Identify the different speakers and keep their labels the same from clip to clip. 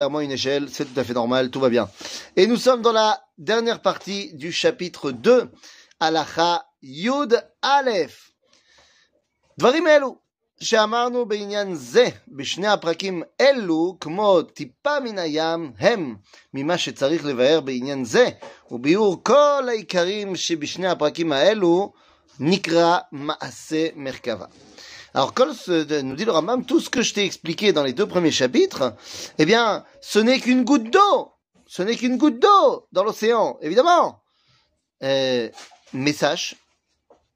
Speaker 1: clairement une échelle, c'est tout à fait normal, tout va bien. Et nous sommes dans la dernière partie du chapitre 2, Alacha Yud Aleph. דברים אלו שאמרנו בעניין זה בשני הפרקים אלו כמו טיפה מן הים הם ממה שצריך לבאר בעניין זה וביאור כל העיקרים שבשני הפרקים האלו נקרא מעשה מרכבה. Alors, comme nous dit le Rambam, tout ce que je t'ai expliqué dans les deux premiers chapitres, eh bien, ce n'est qu'une goutte d'eau. Ce n'est qu'une goutte d'eau dans l'océan, évidemment. Euh, mais sache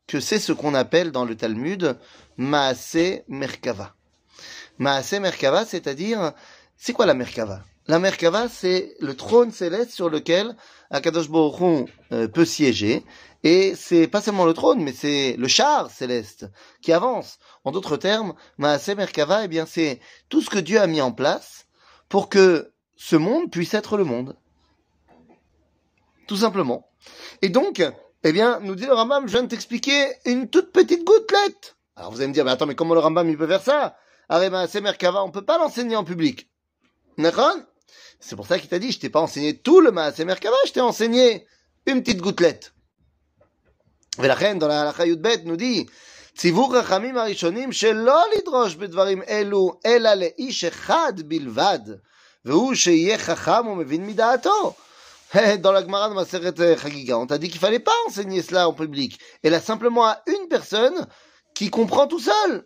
Speaker 1: que c'est ce qu'on appelle dans le Talmud Maase Merkava. Maase Merkava, c'est-à-dire, c'est quoi la Merkava? La Merkava, c'est le trône céleste sur lequel Akadosh Baruch euh, peut siéger et c'est pas seulement le trône, mais c'est le char céleste qui avance. En d'autres termes, Maase Merkava, eh bien, c'est tout ce que Dieu a mis en place pour que ce monde puisse être le monde. Tout simplement. Et donc, eh bien, nous dit le Rambam, je viens de t'expliquer une toute petite gouttelette. Alors vous allez me dire, mais attends, mais comment le Rambam il peut faire ça? Arrête, Maase Merkava, on peut pas l'enseigner en public. D'accord? C'est pour ça qu'il t'a dit, je t'ai pas enseigné tout le Maase Merkava, je t'ai enseigné une petite gouttelette. ולכן, dans ההלכה י"ב nous dit, ציוו חכמים הראשונים שלא לדרוש בדברים אלו, אלא לאיש אחד בלבד, והוא שיהיה חכם ומבין מדעתו. Dans la Gemara de Maseret Chagiga, on t'a dit qu'il fallait pas enseigner cela en public. Elle a simplement à une personne qui comprend tout seul.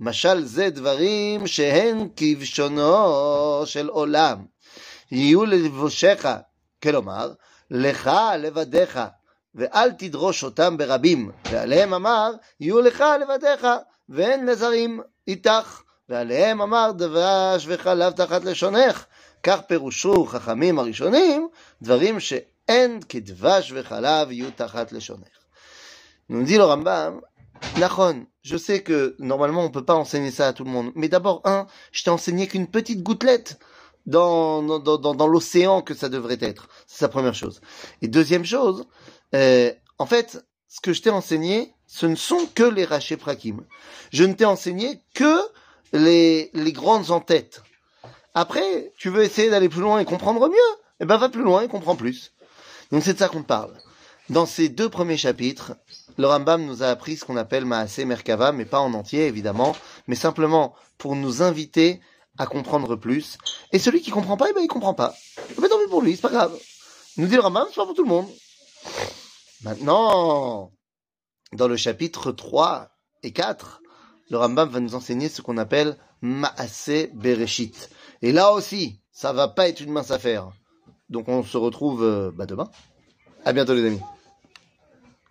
Speaker 1: משל זה דברים שהן כבשונו של עולם. יהיו ללבושיך כלומר, לך לבדיך, ואל תדרוש אותם ברבים, ועליהם אמר, יהיו לך לבדיך, ואין לזרים איתך, ועליהם אמר דבש וחלב תחת לשונך. כך פירושו חכמים הראשונים, דברים שאין כדבש וחלב יהיו תחת לשונך. Nous dit le Nachon, je sais que normalement on peut pas enseigner ça à tout le monde, mais d'abord, un, je t'ai enseigné qu'une petite gouttelette. dans, dans, dans, l'océan que ça devrait être. C'est sa première chose. Et deuxième chose, euh, en fait, ce que je t'ai enseigné, ce ne sont que les rachés prakim. Je ne t'ai enseigné que les, les grandes en-têtes. Après, tu veux essayer d'aller plus loin et comprendre mieux? Eh ben, va plus loin et comprends plus. Donc c'est de ça qu'on parle. Dans ces deux premiers chapitres, le Rambam nous a appris ce qu'on appelle Maasé Merkava, mais pas en entier évidemment, mais simplement pour nous inviter à comprendre plus. Et celui qui comprend pas, eh ben, il comprend pas. Mais tant mieux pour lui, c'est pas grave. Nous dit le Rambam, c'est pas pour tout le monde. Maintenant, dans le chapitre 3 et 4, le Rambam va nous enseigner ce qu'on appelle Maase Bereshit. Et là aussi, ça va pas être une mince affaire. Donc on se retrouve euh, bah, demain. À bientôt les amis.